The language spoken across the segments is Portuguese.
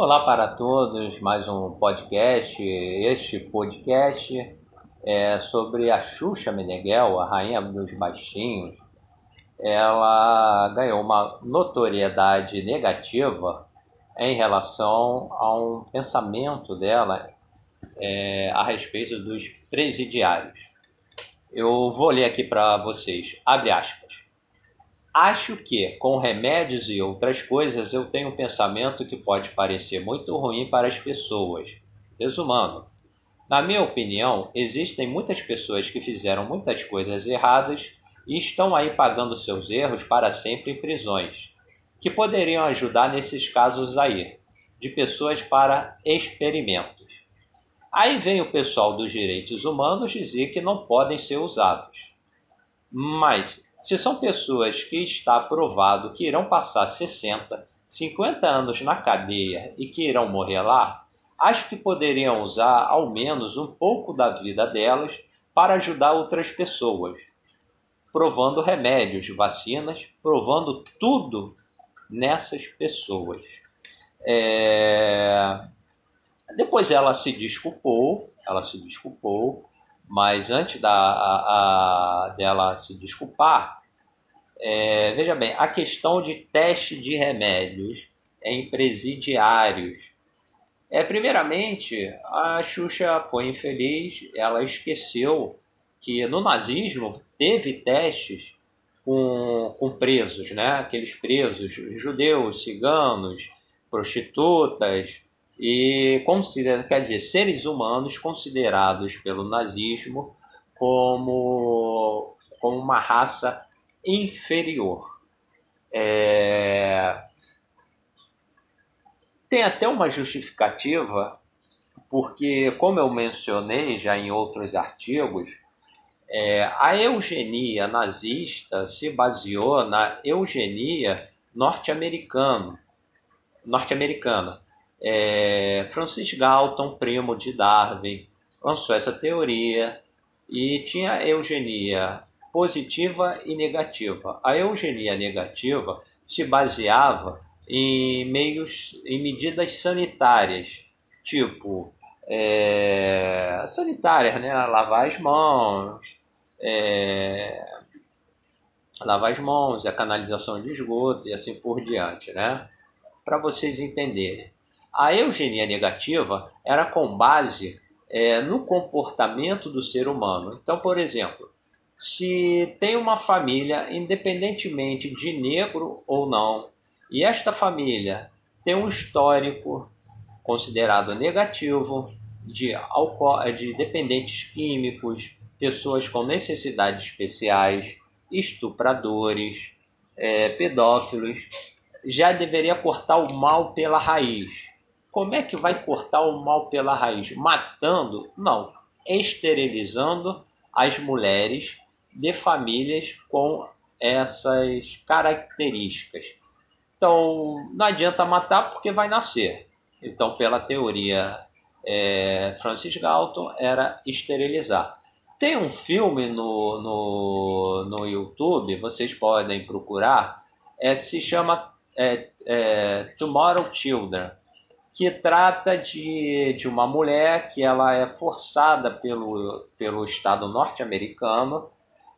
Olá para todos, mais um podcast. Este podcast é sobre a Xuxa Meneghel, a rainha dos baixinhos. Ela ganhou uma notoriedade negativa em relação a um pensamento dela é, a respeito dos presidiários. Eu vou ler aqui para vocês, abre aspas. Acho que, com remédios e outras coisas, eu tenho um pensamento que pode parecer muito ruim para as pessoas. Resumando, na minha opinião, existem muitas pessoas que fizeram muitas coisas erradas e estão aí pagando seus erros para sempre em prisões, que poderiam ajudar nesses casos aí, de pessoas para experimentos. Aí vem o pessoal dos direitos humanos dizer que não podem ser usados. Mas se são pessoas que está provado que irão passar 60, 50 anos na cadeia e que irão morrer lá, acho que poderiam usar ao menos um pouco da vida delas para ajudar outras pessoas, provando remédios, vacinas, provando tudo nessas pessoas. É... Depois ela se desculpou, ela se desculpou, mas antes da, a, a, dela se desculpar, é, veja bem, a questão de teste de remédios em presidiários. É, primeiramente, a Xuxa foi infeliz, ela esqueceu que no nazismo teve testes com, com presos, né? aqueles presos judeus, ciganos, prostitutas, e considera, quer dizer, seres humanos considerados pelo nazismo como, como uma raça inferior. É... Tem até uma justificativa, porque, como eu mencionei já em outros artigos, é, a eugenia nazista se baseou na eugenia norte-americana. norte-americana é, Francis Galton, primo de Darwin, lançou essa teoria e tinha eugenia positiva e negativa. A eugenia negativa se baseava em meios, em medidas sanitárias, tipo é, sanitárias, né? Lavar as mãos, é, lavar as mãos, a canalização de esgoto e assim por diante, né? Para vocês entenderem. A eugenia negativa era com base é, no comportamento do ser humano. Então, por exemplo, se tem uma família, independentemente de negro ou não, e esta família tem um histórico considerado negativo de, de dependentes químicos, pessoas com necessidades especiais, estupradores, é, pedófilos, já deveria cortar o mal pela raiz. Como é que vai cortar o mal pela raiz? Matando? Não. Esterilizando as mulheres de famílias com essas características. Então, não adianta matar porque vai nascer. Então, pela teoria é, Francis Galton, era esterilizar. Tem um filme no, no, no YouTube, vocês podem procurar, é, se chama é, é, Tomorrow Children que trata de, de uma mulher que ela é forçada pelo, pelo Estado norte-americano,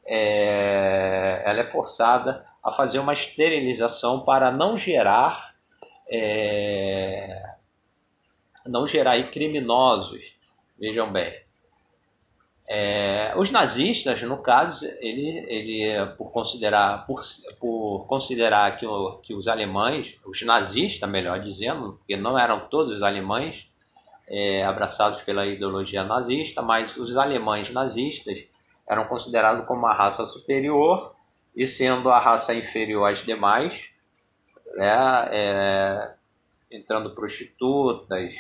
é, ela é forçada a fazer uma esterilização para não gerar é, não gerar criminosos, vejam bem. É, os nazistas, no caso, ele, ele por considerar, por, por considerar que, o, que os alemães, os nazistas, melhor dizendo, porque não eram todos os alemães é, abraçados pela ideologia nazista, mas os alemães nazistas eram considerados como uma raça superior e sendo a raça inferior às demais, né, é, entrando prostitutas,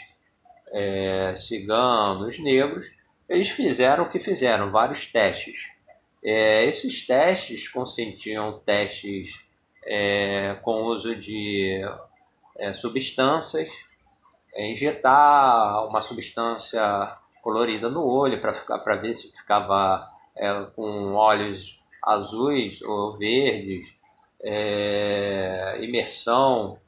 é, ciganos, negros, eles fizeram o que fizeram, vários testes. É, esses testes consentiam testes é, com uso de é, substâncias, é, injetar uma substância colorida no olho para ver se ficava é, com olhos azuis ou verdes, é, imersão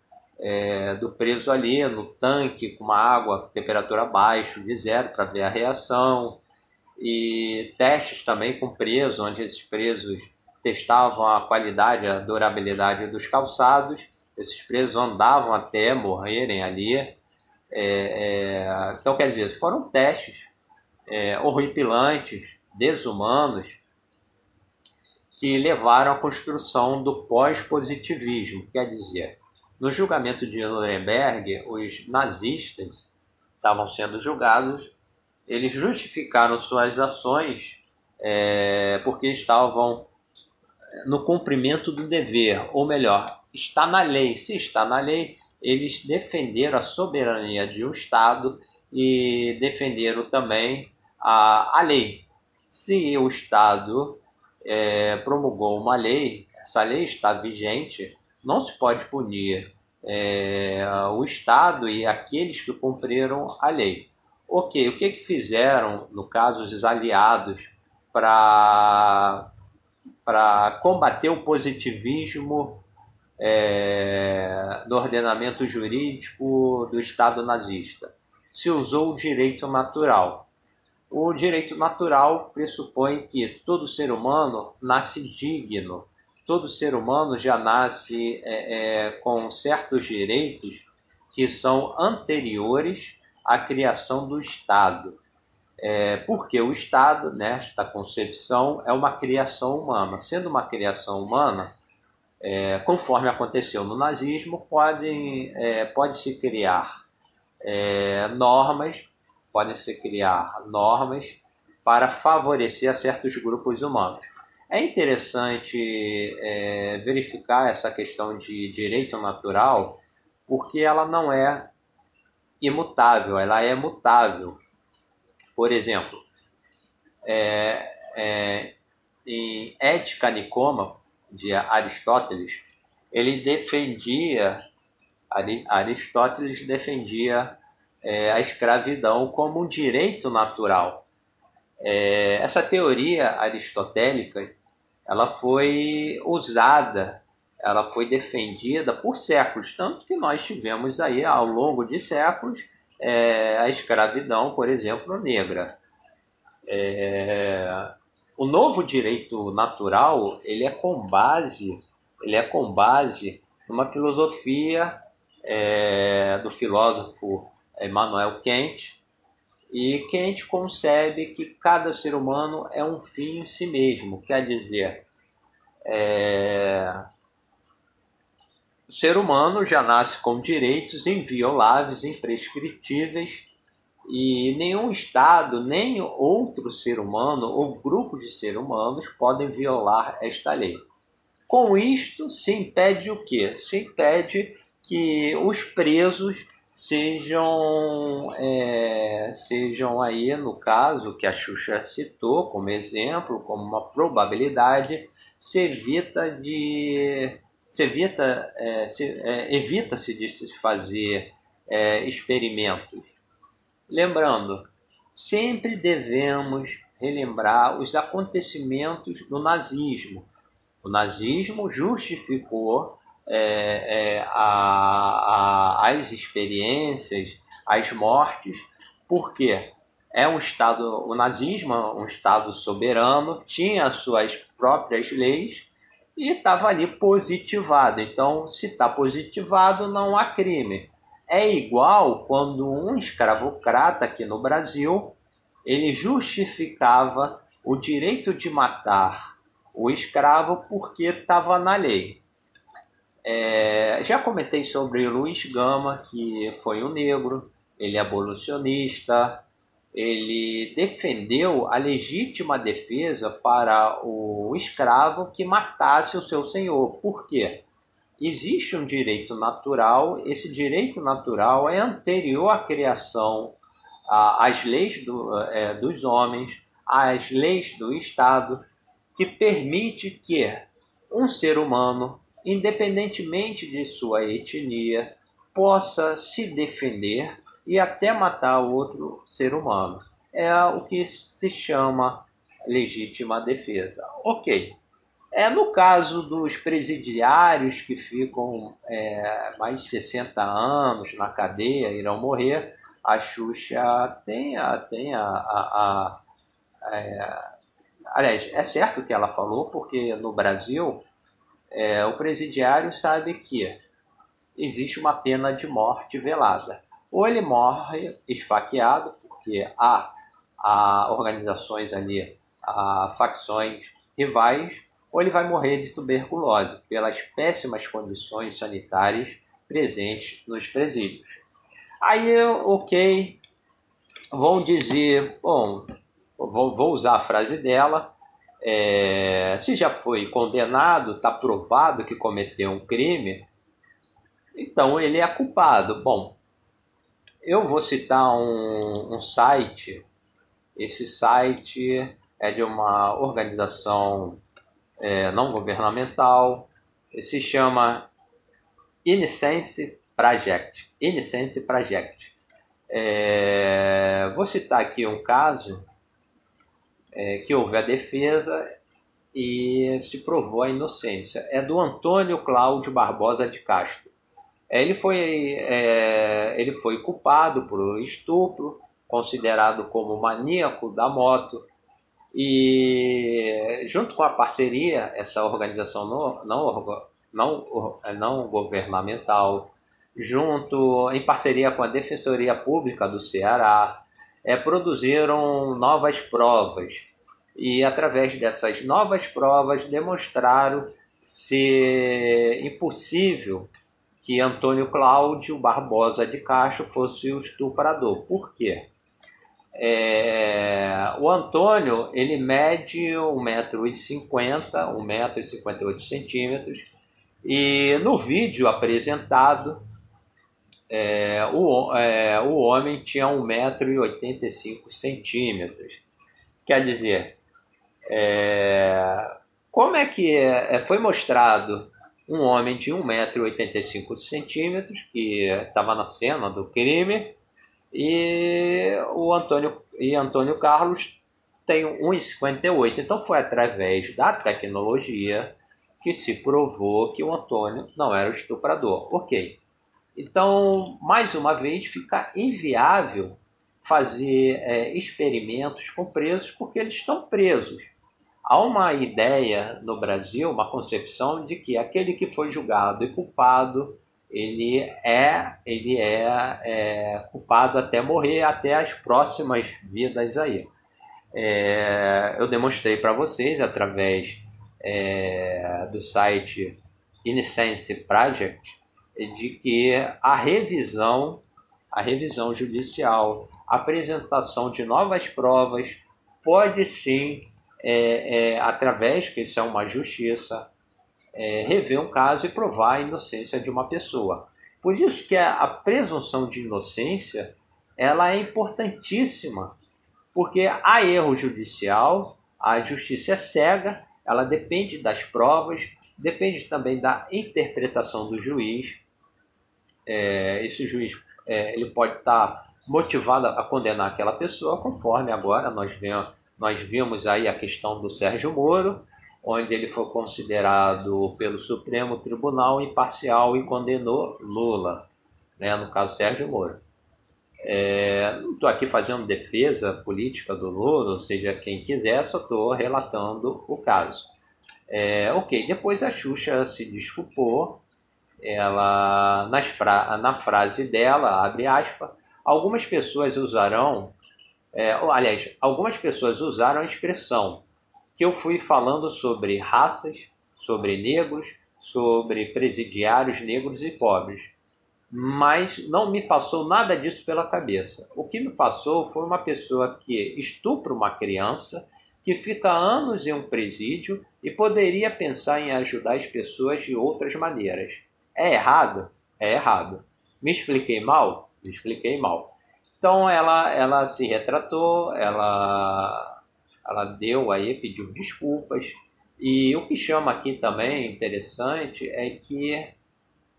é, do preso ali no tanque com uma água temperatura abaixo de zero para ver a reação e testes também com preso, onde esses presos testavam a qualidade, a durabilidade dos calçados. Esses presos andavam até morrerem ali. É, é, então, quer dizer, foram testes é, horripilantes, desumanos, que levaram à construção do pós-positivismo. Quer dizer, no julgamento de Nuremberg, os nazistas estavam sendo julgados, eles justificaram suas ações é, porque estavam no cumprimento do dever, ou melhor, está na lei. Se está na lei, eles defenderam a soberania de um Estado e defenderam também a, a lei. Se o Estado é, promulgou uma lei, essa lei está vigente, não se pode punir é, o Estado e aqueles que cumpriram a lei. Ok, o que, que fizeram, no caso, os aliados para combater o positivismo é, do ordenamento jurídico do Estado nazista? Se usou o direito natural. O direito natural pressupõe que todo ser humano nasce digno, todo ser humano já nasce é, é, com certos direitos que são anteriores à criação do Estado. É, porque o Estado, nesta concepção, é uma criação humana. Sendo uma criação humana, é, conforme aconteceu no nazismo, podem, é, pode se criar é, normas, podem se criar normas para favorecer certos grupos humanos. É interessante é, verificar essa questão de direito natural, porque ela não é imutável, ela é mutável. Por exemplo, é, é, em Ética Nicoma, de Aristóteles, ele defendia, Aristóteles defendia é, a escravidão como um direito natural. É, essa teoria aristotélica ela foi usada, ela foi defendida por séculos, tanto que nós tivemos aí ao longo de séculos é, a escravidão, por exemplo, negra. É, o novo direito natural ele é com base ele é com base numa filosofia é, do filósofo Emmanuel Kant e Kant concebe que cada ser humano é um fim em si mesmo, quer dizer, é... o ser humano já nasce com direitos invioláveis, imprescritíveis, e nenhum Estado, nem outro ser humano ou grupo de seres humanos podem violar esta lei. Com isto, se impede o quê? Se impede que os presos sejam, é, sejam aí, no caso que a Xuxa citou como exemplo, como uma probabilidade, se evita de se evita é, se, é, evita-se de fazer é, experimentos. Lembrando, sempre devemos relembrar os acontecimentos do nazismo. O nazismo justificou é, é, a, a, as experiências, as mortes, porque é um Estado, o nazismo, um Estado soberano, tinha suas próprias leis e estava ali positivado. Então, se está positivado, não há crime. É igual quando um escravocrata aqui no Brasil ele justificava o direito de matar o escravo porque estava na lei. É, já comentei sobre Luiz Gama, que foi um negro, ele é abolicionista, ele defendeu a legítima defesa para o escravo que matasse o seu senhor. Por quê? Existe um direito natural, esse direito natural é anterior à criação, às leis do, é, dos homens, às leis do Estado, que permite que um ser humano independentemente de sua etnia, possa se defender e até matar outro ser humano. É o que se chama legítima defesa. Ok. É, no caso dos presidiários que ficam é, mais de 60 anos na cadeia, irão morrer, a Xuxa tem a. Tem a, a, a é, aliás, é certo que ela falou, porque no Brasil é, o presidiário sabe que existe uma pena de morte velada. Ou ele morre esfaqueado, porque há, há organizações ali, há facções rivais, ou ele vai morrer de tuberculose pelas péssimas condições sanitárias presentes nos presídios. Aí, ok, vão dizer, bom, vou, vou usar a frase dela, é, se já foi condenado, está provado que cometeu um crime, então ele é culpado. Bom, eu vou citar um, um site, esse site é de uma organização é, não governamental, se chama Innocence Project. Innocence Project. É, vou citar aqui um caso é, que houve a defesa e se provou a inocência. É do Antônio Cláudio Barbosa de Castro. É, ele foi, é, ele foi culpado por estupro, considerado como maníaco da moto, e junto com a parceria, essa organização não, não, não, não governamental, junto em parceria com a Defensoria Pública do Ceará, é, produziram novas provas e através dessas novas provas demonstraram ser impossível que Antônio Cláudio Barbosa de Castro fosse o estuprador. Por quê? É, o Antônio, ele mede 1,50m, 1,58m, e no vídeo apresentado, é, o, é, o homem tinha 1,85m. Quer dizer, é, como é que é, foi mostrado um homem de 1,85m que estava na cena do crime e o Antônio, e Antônio Carlos tem 1,58. Então foi através da tecnologia que se provou que o Antônio não era o estuprador. Ok. Então, mais uma vez, fica inviável fazer é, experimentos com presos porque eles estão presos. Há uma ideia no Brasil, uma concepção de que aquele que foi julgado e culpado ele é ele é, é, culpado até morrer, até as próximas vidas aí. É, eu demonstrei para vocês através é, do site Innocence Project de que a revisão a revisão judicial, a apresentação de novas provas pode sim, é, é, através que isso é uma justiça, é, rever um caso e provar a inocência de uma pessoa. Por isso que a, a presunção de inocência ela é importantíssima, porque há erro judicial, a justiça é cega, ela depende das provas, depende também da interpretação do juiz. É, esse juiz é, ele pode estar motivado a condenar aquela pessoa, conforme agora nós vemos, nós vimos aí a questão do Sérgio Moro, onde ele foi considerado pelo Supremo Tribunal imparcial e condenou Lula, né, no caso Sérgio Moro. É, não estou aqui fazendo defesa política do Lula, ou seja, quem quiser, só estou relatando o caso. É, ok, depois a Xuxa se desculpou, ela nas fra na frase dela, abre aspas, algumas pessoas usarão, é, aliás, algumas pessoas usaram a expressão que eu fui falando sobre raças, sobre negros, sobre presidiários negros e pobres. Mas não me passou nada disso pela cabeça. O que me passou foi uma pessoa que estupra uma criança, que fica anos em um presídio e poderia pensar em ajudar as pessoas de outras maneiras. É errado? É errado. Me expliquei mal? Me expliquei mal. Então ela, ela se retratou, ela ela deu aí, pediu desculpas. E o que chama aqui também interessante é que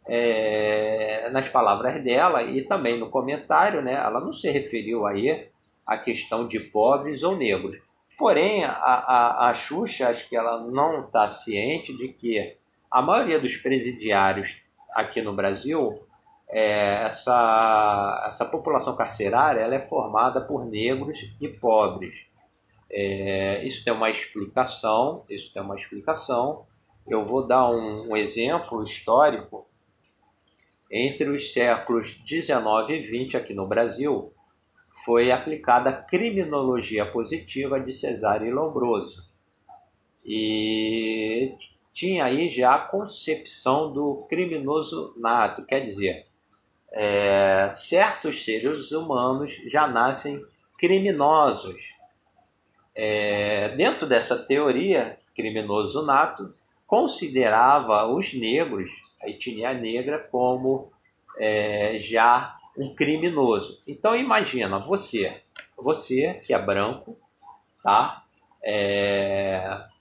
é, nas palavras dela e também no comentário, né, ela não se referiu aí à questão de pobres ou negros. Porém, a, a, a Xuxa, acho que ela não está ciente de que a maioria dos presidiários aqui no Brasil, é, essa, essa população carcerária ela é formada por negros e pobres. É, isso tem uma explicação, isso tem uma explicação. Eu vou dar um, um exemplo histórico. Entre os séculos 19 e 20 aqui no Brasil, foi aplicada a criminologia positiva de Cesare Lombroso. E tinha aí já a concepção do criminoso nato, quer dizer, é, certos seres humanos já nascem criminosos. É, dentro dessa teoria, criminoso nato considerava os negros, a etnia negra, como é, já um criminoso. Então imagina você, você que é branco, tá? É,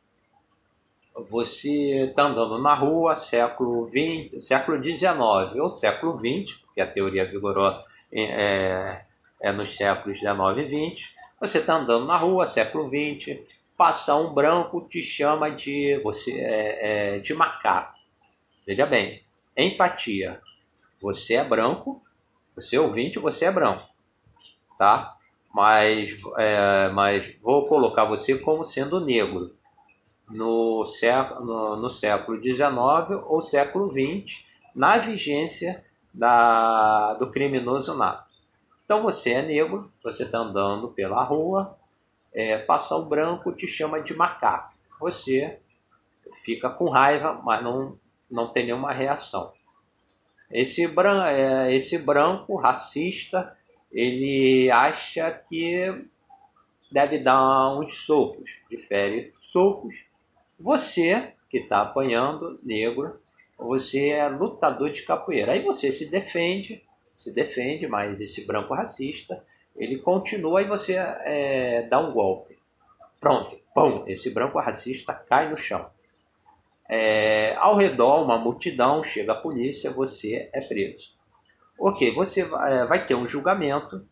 você está andando na rua século 20, século 19 ou século 20, porque a teoria vigorou é, é nos séculos 19 e 20. Você está andando na rua século 20, passa um branco te chama de você é, é, de macaco. Veja bem, empatia. Você é branco, você é ouvinte, você é branco, tá? Mas, é, mas vou colocar você como sendo negro no século, no, no século XIX ou século XX, na vigência da, do criminoso nato. Então você é negro, você está andando pela rua, é, passa o branco, te chama de macaco. Você fica com raiva, mas não, não tem nenhuma reação. Esse, bran é, esse branco racista, ele acha que deve dar uns socos, difere socos. Você que está apanhando, negro, você é lutador de capoeira. Aí você se defende, se defende, mas esse branco racista, ele continua e você é, dá um golpe. Pronto, pum, esse branco racista cai no chão. É, ao redor, uma multidão, chega a polícia, você é preso. Ok, você vai, é, vai ter um julgamento,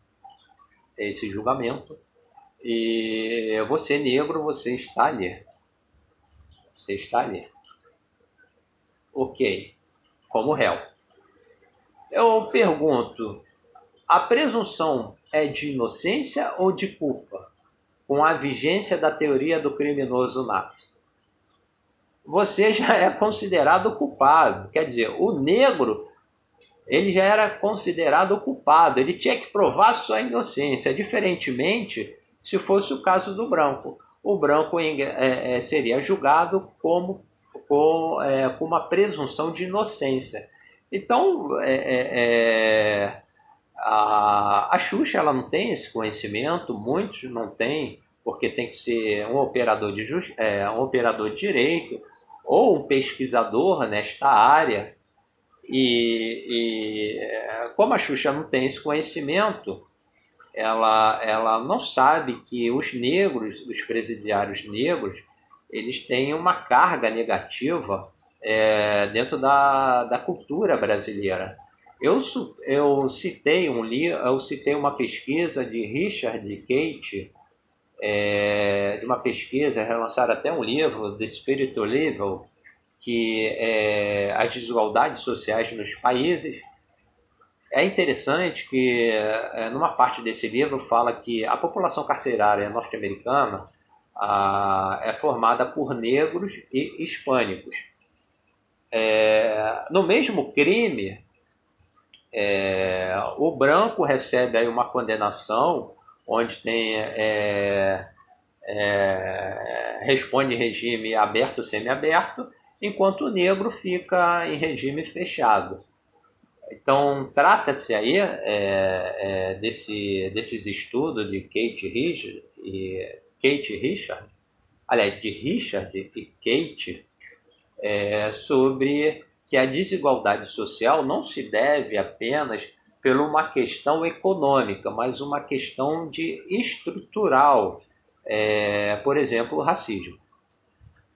esse julgamento, e você negro, você está ali. Você está ali. Ok, como réu. Eu pergunto, a presunção é de inocência ou de culpa? Com a vigência da teoria do criminoso nato você já é considerado culpado. Quer dizer, o negro ele já era considerado culpado, ele tinha que provar sua inocência, diferentemente se fosse o caso do branco. O branco é, é, seria julgado como com, é, com, uma presunção de inocência. Então, é, é, a, a Xuxa ela não tem esse conhecimento, muitos não têm, porque tem que ser um operador de, um operador de direito, ou um pesquisador nesta área, e, e como a Xuxa não tem esse conhecimento, ela, ela não sabe que os negros, os presidiários negros, eles têm uma carga negativa é, dentro da, da cultura brasileira. Eu, eu citei um eu citei uma pesquisa de Richard Kate é, de uma pesquisa, relançaram até um livro, The Spirit Level, que é as desigualdades sociais nos países. É interessante que, é, numa parte desse livro, fala que a população carcerária norte-americana é formada por negros e hispânicos. É, no mesmo crime, é, o branco recebe aí uma condenação onde tem é, é, responde regime aberto semiaberto, enquanto o negro fica em regime fechado. Então, trata-se aí é, é, desse, desses estudos de Kate Richard e Kate Richard, aliás, de Richard e Kate, é, sobre que a desigualdade social não se deve apenas por uma questão econômica, mas uma questão de estrutural, é, por exemplo, o racismo.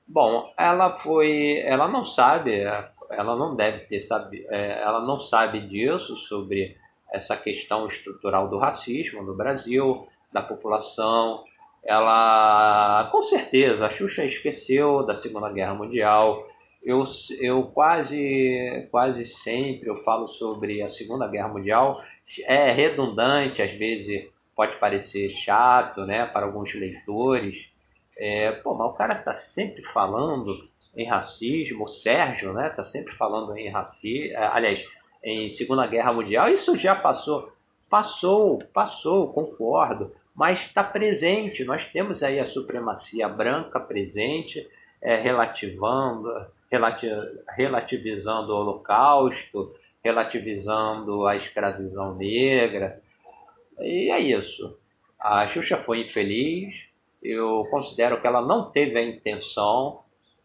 Bom, ela foi, ela não sabe, ela não deve ter sabe, é, ela não sabe disso sobre essa questão estrutural do racismo no Brasil, da população ela, com certeza, a Xuxa esqueceu da Segunda Guerra Mundial. Eu, eu quase, quase sempre eu falo sobre a Segunda Guerra Mundial. É redundante, às vezes pode parecer chato, né, para alguns leitores. É, pô, mas o cara tá sempre falando em racismo, o Sérgio, né, tá sempre falando em racismo, é, aliás, em Segunda Guerra Mundial. Isso já passou, passou, passou, concordo mas está presente. Nós temos aí a supremacia branca presente, é, relativando, relati relativizando o Holocausto, relativizando a escravidão negra. E é isso. A Xuxa foi infeliz. Eu considero que ela não teve a intenção,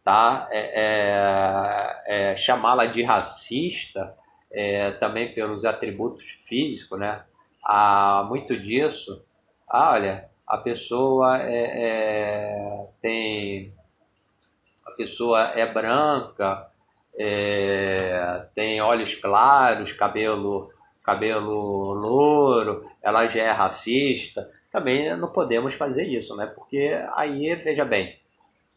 tá? É, é, é chamá-la de racista, é, também pelos atributos físicos, né? Há muito disso ah, olha, a pessoa é, tem a pessoa é branca, é, tem olhos claros, cabelo cabelo louro, ela já é racista. Também não podemos fazer isso, né? Porque aí, veja bem,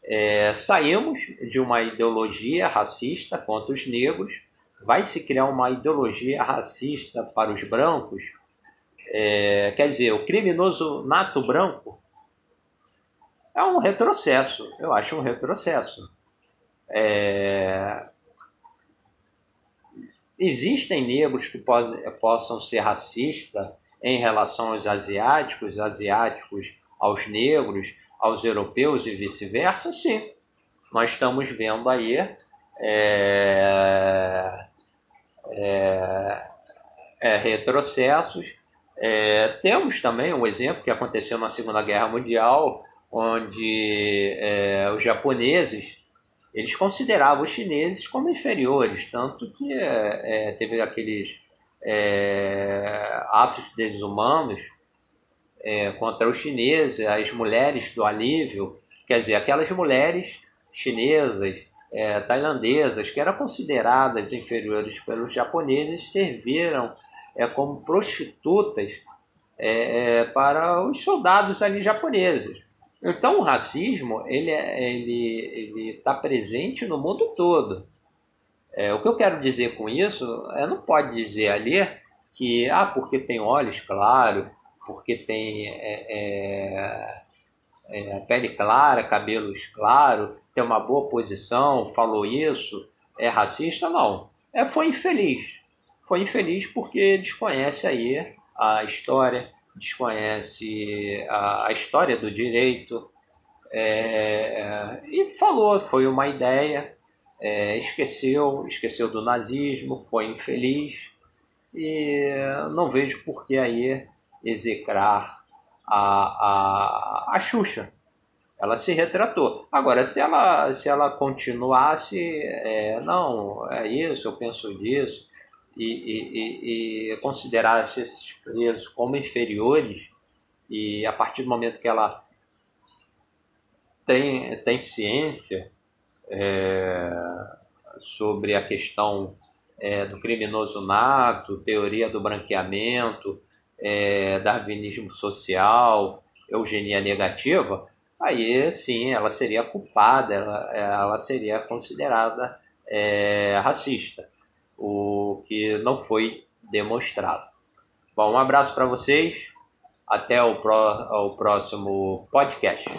é, saímos de uma ideologia racista contra os negros, vai se criar uma ideologia racista para os brancos, é, quer dizer, o criminoso nato branco é um retrocesso, eu acho um retrocesso. É, existem negros que possam ser racistas em relação aos asiáticos, asiáticos aos negros, aos europeus e vice-versa? Sim. Nós estamos vendo aí é, é, é, retrocessos é, temos também um exemplo que aconteceu na Segunda Guerra Mundial, onde é, os japoneses eles consideravam os chineses como inferiores, tanto que é, teve aqueles atos desumanos é, contra os chineses, as mulheres do alívio, quer dizer, aquelas mulheres chinesas, tailandesas, que eram consideradas inferiores pelos japoneses, serviram é, como prostitutas é, é, para os soldados ali japoneses. Então o racismo ele é, ele está presente no mundo todo. É, o que eu quero dizer com isso é não pode dizer ali que ah porque tem olhos claros, porque tem é, é, é pele clara, cabelos claros, tem uma boa posição, falou isso, é racista não. É foi infeliz foi infeliz porque desconhece aí a história, desconhece a, a história do direito é, e falou, foi uma ideia, é, esqueceu, esqueceu do nazismo, foi infeliz e não vejo por que aí execrar a, a, a Xuxa. Ela se retratou. Agora, se ela, se ela continuasse, é, não, é isso, eu penso disso, e, e, e considerar esses presos como inferiores, e a partir do momento que ela tem, tem ciência é, sobre a questão é, do criminoso nato, teoria do branqueamento, é, darwinismo social, eugenia negativa, aí sim ela seria culpada, ela, ela seria considerada é, racista o que não foi demonstrado. Bom, um abraço para vocês. Até o, pró o próximo podcast.